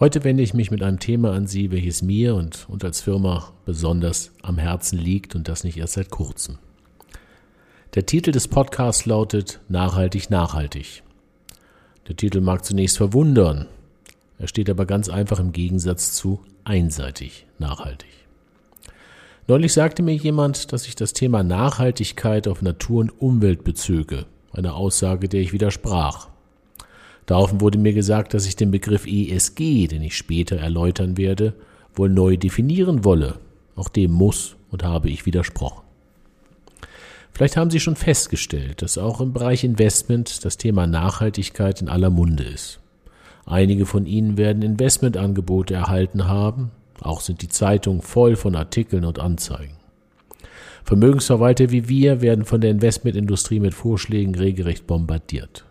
Heute wende ich mich mit einem Thema an Sie, welches mir und uns als Firma besonders am Herzen liegt und das nicht erst seit kurzem. Der Titel des Podcasts lautet Nachhaltig, nachhaltig. Der Titel mag zunächst verwundern, er steht aber ganz einfach im Gegensatz zu einseitig, nachhaltig. Neulich sagte mir jemand, dass ich das Thema Nachhaltigkeit auf Natur und Umwelt bezöge, eine Aussage, der ich widersprach. Daraufhin wurde mir gesagt, dass ich den Begriff ESG, den ich später erläutern werde, wohl neu definieren wolle. Auch dem muss und habe ich widersprochen. Vielleicht haben Sie schon festgestellt, dass auch im Bereich Investment das Thema Nachhaltigkeit in aller Munde ist. Einige von Ihnen werden Investmentangebote erhalten haben, auch sind die Zeitungen voll von Artikeln und Anzeigen. Vermögensverwalter wie wir werden von der Investmentindustrie mit Vorschlägen regelrecht bombardiert.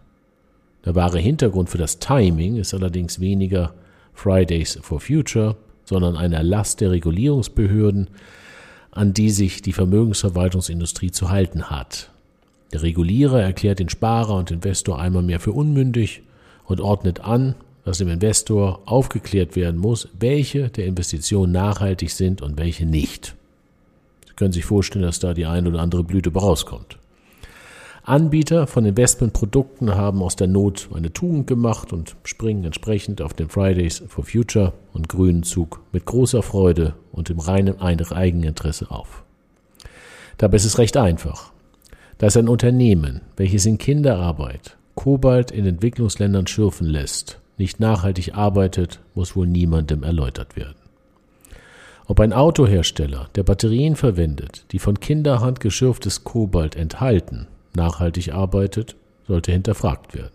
Der wahre Hintergrund für das Timing ist allerdings weniger Fridays for Future, sondern ein Erlass der Regulierungsbehörden, an die sich die Vermögensverwaltungsindustrie zu halten hat. Der Regulierer erklärt den Sparer und Investor einmal mehr für unmündig und ordnet an, dass dem Investor aufgeklärt werden muss, welche der Investitionen nachhaltig sind und welche nicht. Sie können sich vorstellen, dass da die ein oder andere Blüte rauskommt. Anbieter von Investmentprodukten haben aus der Not eine Tugend gemacht und springen entsprechend auf den Fridays for Future und grünen Zug mit großer Freude und im reinen Eigeninteresse auf. Dabei ist es recht einfach. Da ist ein Unternehmen, welches in Kinderarbeit Kobalt in Entwicklungsländern schürfen lässt, nicht nachhaltig arbeitet, muss wohl niemandem erläutert werden. Ob ein Autohersteller, der Batterien verwendet, die von Kinderhand geschürftes Kobalt enthalten, nachhaltig arbeitet, sollte hinterfragt werden.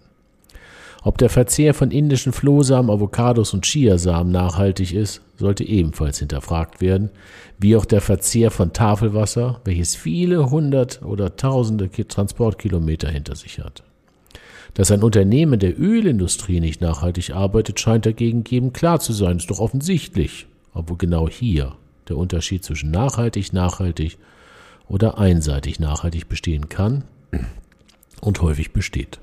Ob der Verzehr von indischen Flohsamen, Avocados und Chiasamen nachhaltig ist, sollte ebenfalls hinterfragt werden, wie auch der Verzehr von Tafelwasser, welches viele hundert oder tausende Transportkilometer hinter sich hat. Dass ein Unternehmen der Ölindustrie nicht nachhaltig arbeitet, scheint dagegen jedem klar zu sein, ist doch offensichtlich. Obwohl genau hier der Unterschied zwischen nachhaltig, nachhaltig oder einseitig nachhaltig bestehen kann und häufig besteht.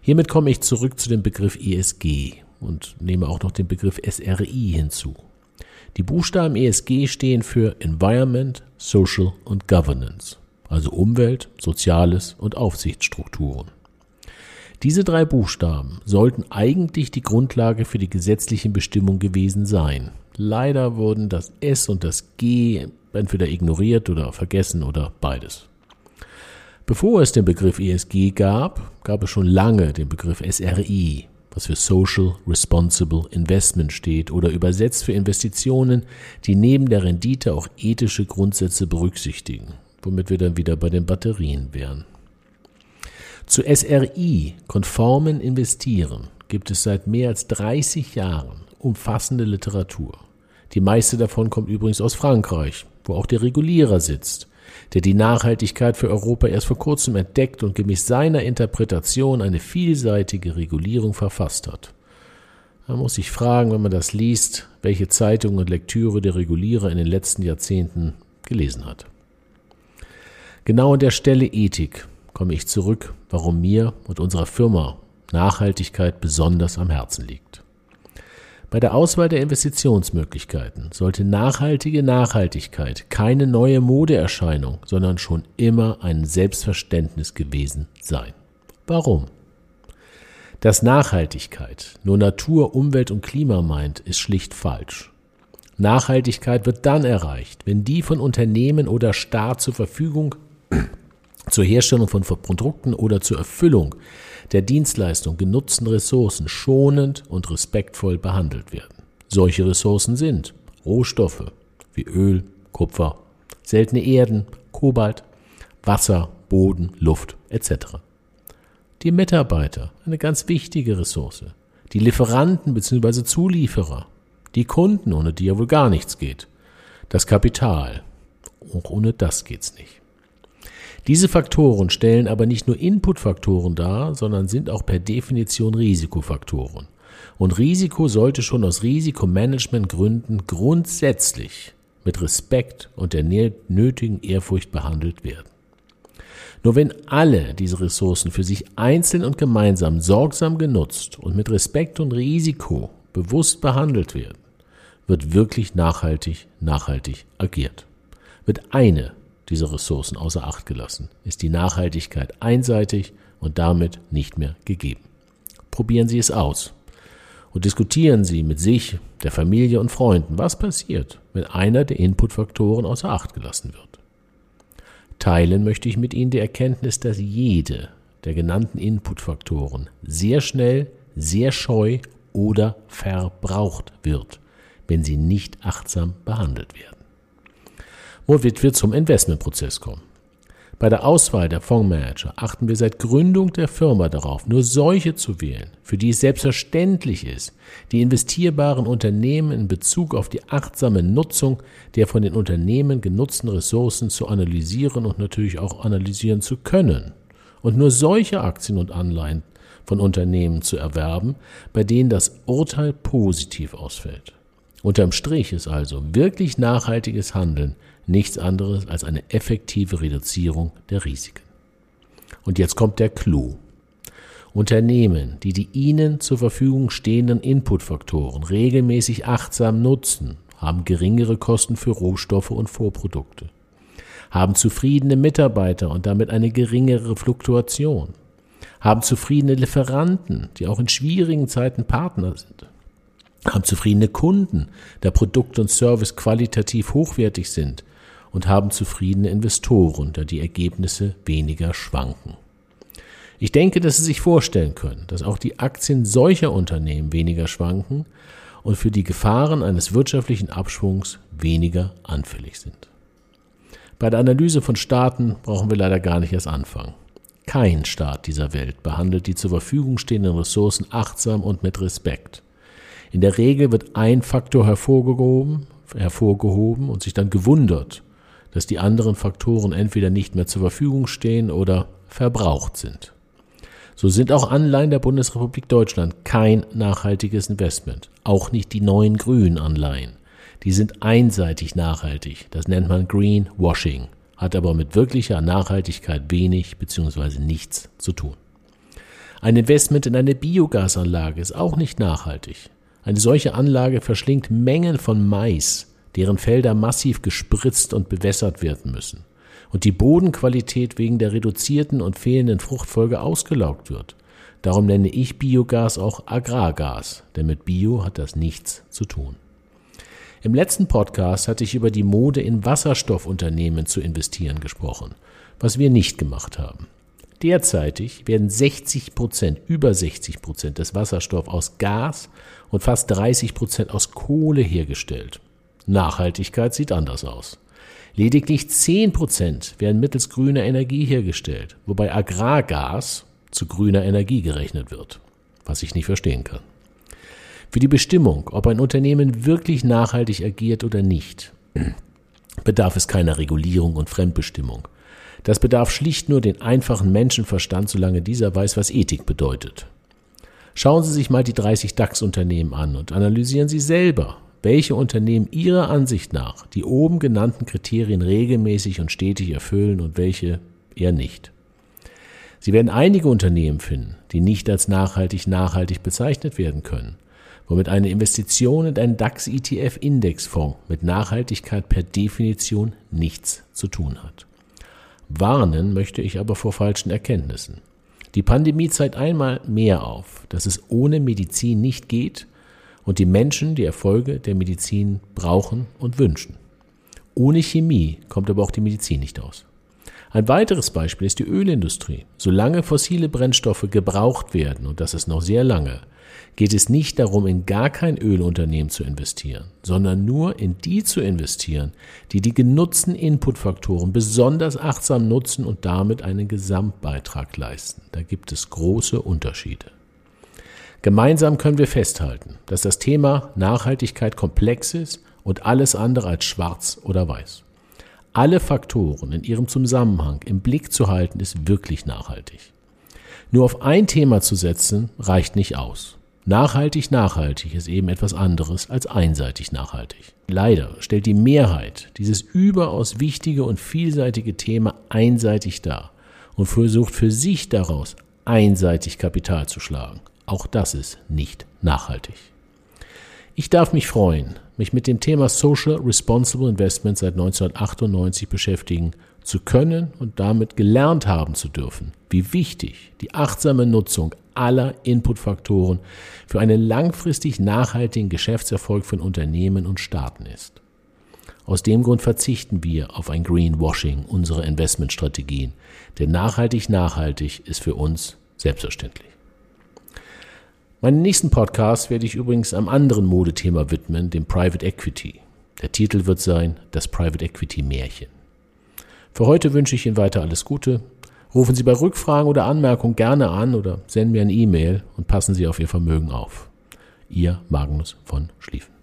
Hiermit komme ich zurück zu dem Begriff ESG und nehme auch noch den Begriff SRI hinzu. Die Buchstaben ESG stehen für Environment, Social und Governance, also Umwelt, Soziales und Aufsichtsstrukturen. Diese drei Buchstaben sollten eigentlich die Grundlage für die gesetzlichen Bestimmungen gewesen sein. Leider wurden das S und das G entweder ignoriert oder vergessen oder beides. Bevor es den Begriff ESG gab, gab es schon lange den Begriff SRI, was für Social Responsible Investment steht oder übersetzt für Investitionen, die neben der Rendite auch ethische Grundsätze berücksichtigen, womit wir dann wieder bei den Batterien wären. Zu SRI-konformen Investieren gibt es seit mehr als 30 Jahren umfassende Literatur. Die meiste davon kommt übrigens aus Frankreich, wo auch der Regulierer sitzt, der die Nachhaltigkeit für Europa erst vor kurzem entdeckt und gemäß seiner Interpretation eine vielseitige Regulierung verfasst hat. Man muss sich fragen, wenn man das liest, welche Zeitung und Lektüre der Regulierer in den letzten Jahrzehnten gelesen hat. Genau an der Stelle Ethik komme ich zurück, warum mir und unserer Firma Nachhaltigkeit besonders am Herzen liegt. Bei der Auswahl der Investitionsmöglichkeiten sollte nachhaltige Nachhaltigkeit keine neue Modeerscheinung, sondern schon immer ein Selbstverständnis gewesen sein. Warum? Dass Nachhaltigkeit nur Natur, Umwelt und Klima meint, ist schlicht falsch. Nachhaltigkeit wird dann erreicht, wenn die von Unternehmen oder Staat zur Verfügung zur Herstellung von Produkten oder zur Erfüllung der Dienstleistung genutzten Ressourcen schonend und respektvoll behandelt werden. Solche Ressourcen sind Rohstoffe wie Öl, Kupfer, seltene Erden, Kobalt, Wasser, Boden, Luft etc. Die Mitarbeiter, eine ganz wichtige Ressource. Die Lieferanten bzw. Zulieferer, Die Kunden, ohne die ja wohl gar nichts geht. Das Kapital. Auch ohne das geht's nicht. Diese Faktoren stellen aber nicht nur Inputfaktoren dar, sondern sind auch per Definition Risikofaktoren. Und Risiko sollte schon aus Risikomanagementgründen grundsätzlich mit Respekt und der nötigen Ehrfurcht behandelt werden. Nur wenn alle diese Ressourcen für sich einzeln und gemeinsam sorgsam genutzt und mit Respekt und Risiko bewusst behandelt werden, wird wirklich nachhaltig, nachhaltig agiert. Wird eine dieser Ressourcen außer Acht gelassen, ist die Nachhaltigkeit einseitig und damit nicht mehr gegeben. Probieren Sie es aus und diskutieren Sie mit sich, der Familie und Freunden, was passiert, wenn einer der Inputfaktoren außer Acht gelassen wird. Teilen möchte ich mit Ihnen die Erkenntnis, dass jede der genannten Inputfaktoren sehr schnell, sehr scheu oder verbraucht wird, wenn sie nicht achtsam behandelt werden. Womit wir zum Investmentprozess kommen. Bei der Auswahl der Fondsmanager achten wir seit Gründung der Firma darauf, nur solche zu wählen, für die es selbstverständlich ist, die investierbaren Unternehmen in Bezug auf die achtsame Nutzung der von den Unternehmen genutzten Ressourcen zu analysieren und natürlich auch analysieren zu können. Und nur solche Aktien und Anleihen von Unternehmen zu erwerben, bei denen das Urteil positiv ausfällt. Unterm Strich ist also wirklich nachhaltiges Handeln nichts anderes als eine effektive Reduzierung der Risiken. Und jetzt kommt der Clou. Unternehmen, die die ihnen zur Verfügung stehenden Inputfaktoren regelmäßig achtsam nutzen, haben geringere Kosten für Rohstoffe und Vorprodukte, haben zufriedene Mitarbeiter und damit eine geringere Fluktuation, haben zufriedene Lieferanten, die auch in schwierigen Zeiten Partner sind, haben zufriedene Kunden, da Produkt und Service qualitativ hochwertig sind und haben zufriedene Investoren, da die Ergebnisse weniger schwanken. Ich denke, dass Sie sich vorstellen können, dass auch die Aktien solcher Unternehmen weniger schwanken und für die Gefahren eines wirtschaftlichen Abschwungs weniger anfällig sind. Bei der Analyse von Staaten brauchen wir leider gar nicht erst anfangen. Kein Staat dieser Welt behandelt die zur Verfügung stehenden Ressourcen achtsam und mit Respekt. In der Regel wird ein Faktor hervorgehoben, hervorgehoben und sich dann gewundert, dass die anderen Faktoren entweder nicht mehr zur Verfügung stehen oder verbraucht sind. So sind auch Anleihen der Bundesrepublik Deutschland kein nachhaltiges Investment, auch nicht die neuen grünen Anleihen. Die sind einseitig nachhaltig, das nennt man Greenwashing, hat aber mit wirklicher Nachhaltigkeit wenig bzw. nichts zu tun. Ein Investment in eine Biogasanlage ist auch nicht nachhaltig. Eine solche Anlage verschlingt Mengen von Mais, deren Felder massiv gespritzt und bewässert werden müssen und die Bodenqualität wegen der reduzierten und fehlenden Fruchtfolge ausgelaugt wird. Darum nenne ich Biogas auch Agrargas, denn mit Bio hat das nichts zu tun. Im letzten Podcast hatte ich über die Mode in Wasserstoffunternehmen zu investieren gesprochen, was wir nicht gemacht haben. Derzeitig werden 60 Prozent, über 60 Prozent des Wasserstoffs aus Gas und fast 30 Prozent aus Kohle hergestellt. Nachhaltigkeit sieht anders aus. Lediglich 10% werden mittels grüner Energie hergestellt, wobei Agrargas zu grüner Energie gerechnet wird, was ich nicht verstehen kann. Für die Bestimmung, ob ein Unternehmen wirklich nachhaltig agiert oder nicht, bedarf es keiner Regulierung und Fremdbestimmung. Das bedarf schlicht nur den einfachen Menschenverstand, solange dieser weiß, was Ethik bedeutet. Schauen Sie sich mal die 30 DAX-Unternehmen an und analysieren Sie selber, welche Unternehmen Ihrer Ansicht nach die oben genannten Kriterien regelmäßig und stetig erfüllen und welche eher nicht. Sie werden einige Unternehmen finden, die nicht als nachhaltig nachhaltig bezeichnet werden können, womit eine Investition in einen DAX-ETF-Indexfonds mit Nachhaltigkeit per Definition nichts zu tun hat. Warnen möchte ich aber vor falschen Erkenntnissen. Die Pandemie zeigt einmal mehr auf, dass es ohne Medizin nicht geht und die Menschen die Erfolge der Medizin brauchen und wünschen. Ohne Chemie kommt aber auch die Medizin nicht aus. Ein weiteres Beispiel ist die Ölindustrie. Solange fossile Brennstoffe gebraucht werden, und das ist noch sehr lange, geht es nicht darum, in gar kein Ölunternehmen zu investieren, sondern nur in die zu investieren, die die genutzten Inputfaktoren besonders achtsam nutzen und damit einen Gesamtbeitrag leisten. Da gibt es große Unterschiede. Gemeinsam können wir festhalten, dass das Thema Nachhaltigkeit komplex ist und alles andere als schwarz oder weiß. Alle Faktoren in ihrem Zusammenhang im Blick zu halten, ist wirklich nachhaltig. Nur auf ein Thema zu setzen, reicht nicht aus. Nachhaltig nachhaltig ist eben etwas anderes als einseitig nachhaltig. Leider stellt die Mehrheit dieses überaus wichtige und vielseitige Thema einseitig dar und versucht für sich daraus einseitig Kapital zu schlagen. Auch das ist nicht nachhaltig. Ich darf mich freuen, mich mit dem Thema Social Responsible Investment seit 1998 beschäftigen zu können und damit gelernt haben zu dürfen, wie wichtig die achtsame Nutzung aller Inputfaktoren für einen langfristig nachhaltigen Geschäftserfolg von Unternehmen und Staaten ist. Aus dem Grund verzichten wir auf ein Greenwashing unserer Investmentstrategien, denn nachhaltig nachhaltig ist für uns selbstverständlich. Meinen nächsten Podcast werde ich übrigens einem anderen Modethema widmen, dem Private Equity. Der Titel wird sein Das Private Equity Märchen. Für heute wünsche ich Ihnen weiter alles Gute. Rufen Sie bei Rückfragen oder Anmerkungen gerne an oder senden mir eine E-Mail und passen Sie auf Ihr Vermögen auf. Ihr Magnus von Schlieffen.